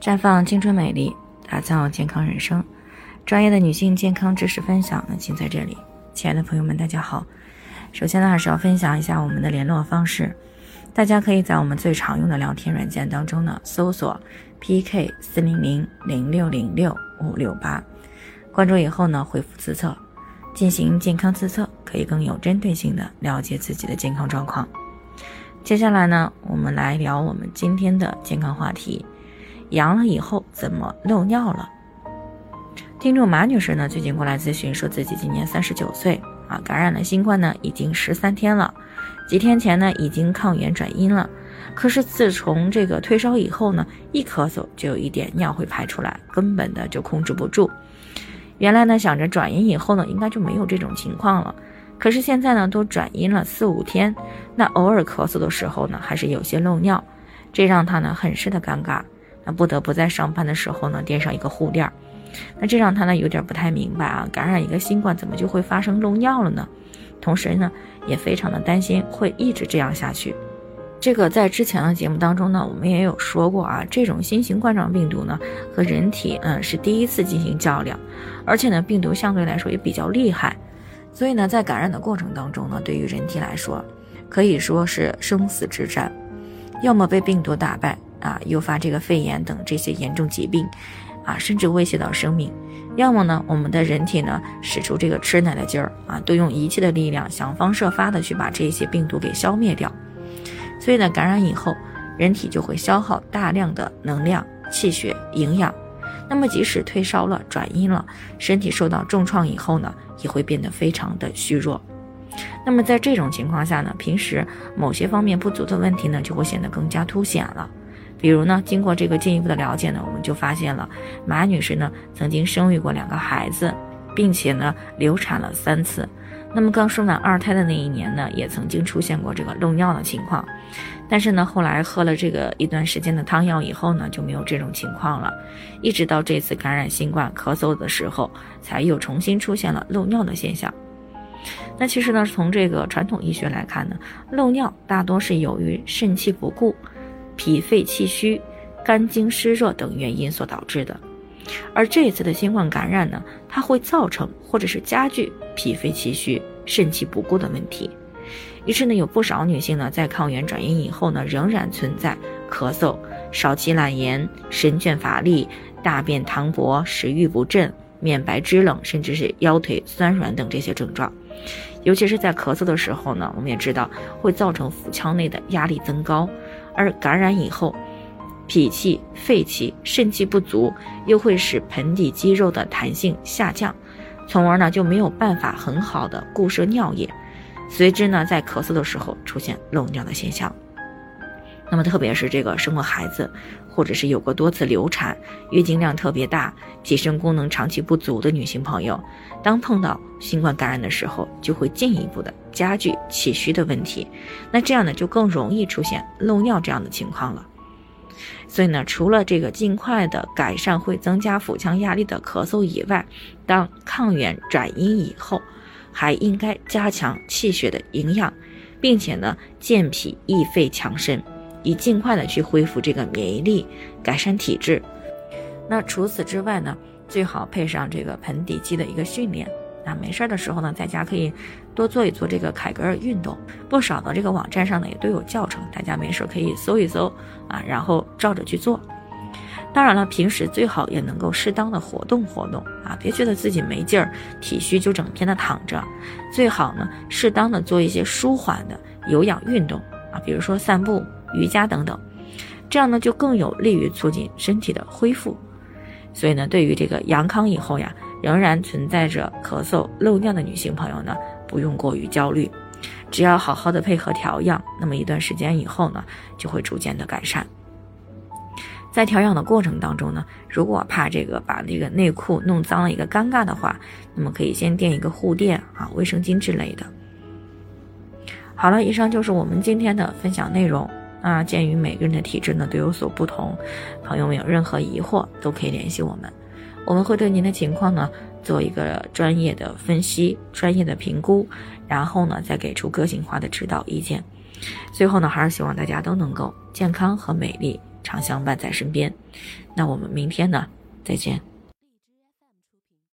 绽放青春美丽，打造健康人生。专业的女性健康知识分享呢，请在这里。亲爱的朋友们，大家好。首先呢，还是要分享一下我们的联络方式。大家可以在我们最常用的聊天软件当中呢，搜索 PK 四零零零六零六五六八，关注以后呢，回复自测，进行健康自测，可以更有针对性的了解自己的健康状况。接下来呢，我们来聊我们今天的健康话题。阳了以后怎么漏尿了？听众马女士呢，最近过来咨询，说自己今年三十九岁啊，感染了新冠呢，已经十三天了，几天前呢已经抗原转阴了，可是自从这个退烧以后呢，一咳嗽就有一点尿会排出来，根本的就控制不住。原来呢想着转阴以后呢，应该就没有这种情况了，可是现在呢都转阴了四五天，那偶尔咳嗽的时候呢，还是有些漏尿，这让他呢很是的尴尬。那不得不在上班的时候呢垫上一个护垫儿，那这让他呢有点不太明白啊，感染一个新冠怎么就会发生漏尿了呢？同时呢也非常的担心会一直这样下去。这个在之前的节目当中呢我们也有说过啊，这种新型冠状病毒呢和人体嗯是第一次进行较量，而且呢病毒相对来说也比较厉害，所以呢在感染的过程当中呢对于人体来说可以说是生死之战，要么被病毒打败。啊，诱发这个肺炎等这些严重疾病，啊，甚至威胁到生命。要么呢，我们的人体呢使出这个吃奶的劲儿啊，都用一切的力量，想方设法的去把这些病毒给消灭掉。所以呢，感染以后，人体就会消耗大量的能量、气血、营养。那么，即使退烧了、转阴了，身体受到重创以后呢，也会变得非常的虚弱。那么，在这种情况下呢，平时某些方面不足的问题呢，就会显得更加凸显了。比如呢，经过这个进一步的了解呢，我们就发现了马女士呢曾经生育过两个孩子，并且呢流产了三次。那么刚生完二胎的那一年呢，也曾经出现过这个漏尿的情况。但是呢，后来喝了这个一段时间的汤药以后呢，就没有这种情况了。一直到这次感染新冠咳嗽的时候，才又重新出现了漏尿的现象。那其实呢，从这个传统医学来看呢，漏尿大多是由于肾气不固。脾肺气虚、肝经湿热等原因所导致的，而这次的新冠感染呢，它会造成或者是加剧脾肺气虚、肾气不固的问题。于是呢，有不少女性呢，在抗原转阴以后呢，仍然存在咳嗽、少气懒言、神倦乏力、大便溏薄、食欲不振、面白肢冷，甚至是腰腿酸软等这些症状。尤其是在咳嗽的时候呢，我们也知道会造成腹腔内的压力增高。而感染以后，脾气、肺气、肾气不足，又会使盆底肌肉的弹性下降，从而呢就没有办法很好的固摄尿液，随之呢在咳嗽的时候出现漏尿的现象。那么特别是这个生过孩子，或者是有过多次流产、月经量特别大、体身功能长期不足的女性朋友，当碰到新冠感染的时候，就会进一步的加剧气虚的问题。那这样呢，就更容易出现漏尿这样的情况了。所以呢，除了这个尽快的改善会增加腹腔压力的咳嗽以外，当抗原转阴以后，还应该加强气血的营养，并且呢，健脾益肺强身。以尽快的去恢复这个免疫力，改善体质。那除此之外呢，最好配上这个盆底肌的一个训练。那没事儿的时候呢，在家可以多做一做这个凯格尔运动。不少的这个网站上呢也都有教程，大家没事可以搜一搜啊，然后照着去做。当然了，平时最好也能够适当的活动活动啊，别觉得自己没劲儿、体虚就整天的躺着。最好呢，适当的做一些舒缓的有氧运动啊，比如说散步。瑜伽等等，这样呢就更有利于促进身体的恢复。所以呢，对于这个阳康以后呀，仍然存在着咳嗽漏尿的女性朋友呢，不用过于焦虑，只要好好的配合调养，那么一段时间以后呢，就会逐渐的改善。在调养的过程当中呢，如果怕这个把那个内裤弄脏了一个尴尬的话，那么可以先垫一个护垫啊、卫生巾之类的。好了，以上就是我们今天的分享内容。啊，鉴于每个人的体质呢都有所不同，朋友们有任何疑惑都可以联系我们，我们会对您的情况呢做一个专业的分析、专业的评估，然后呢再给出个性化的指导意见。最后呢，还是希望大家都能够健康和美丽常相伴在身边。那我们明天呢，再见。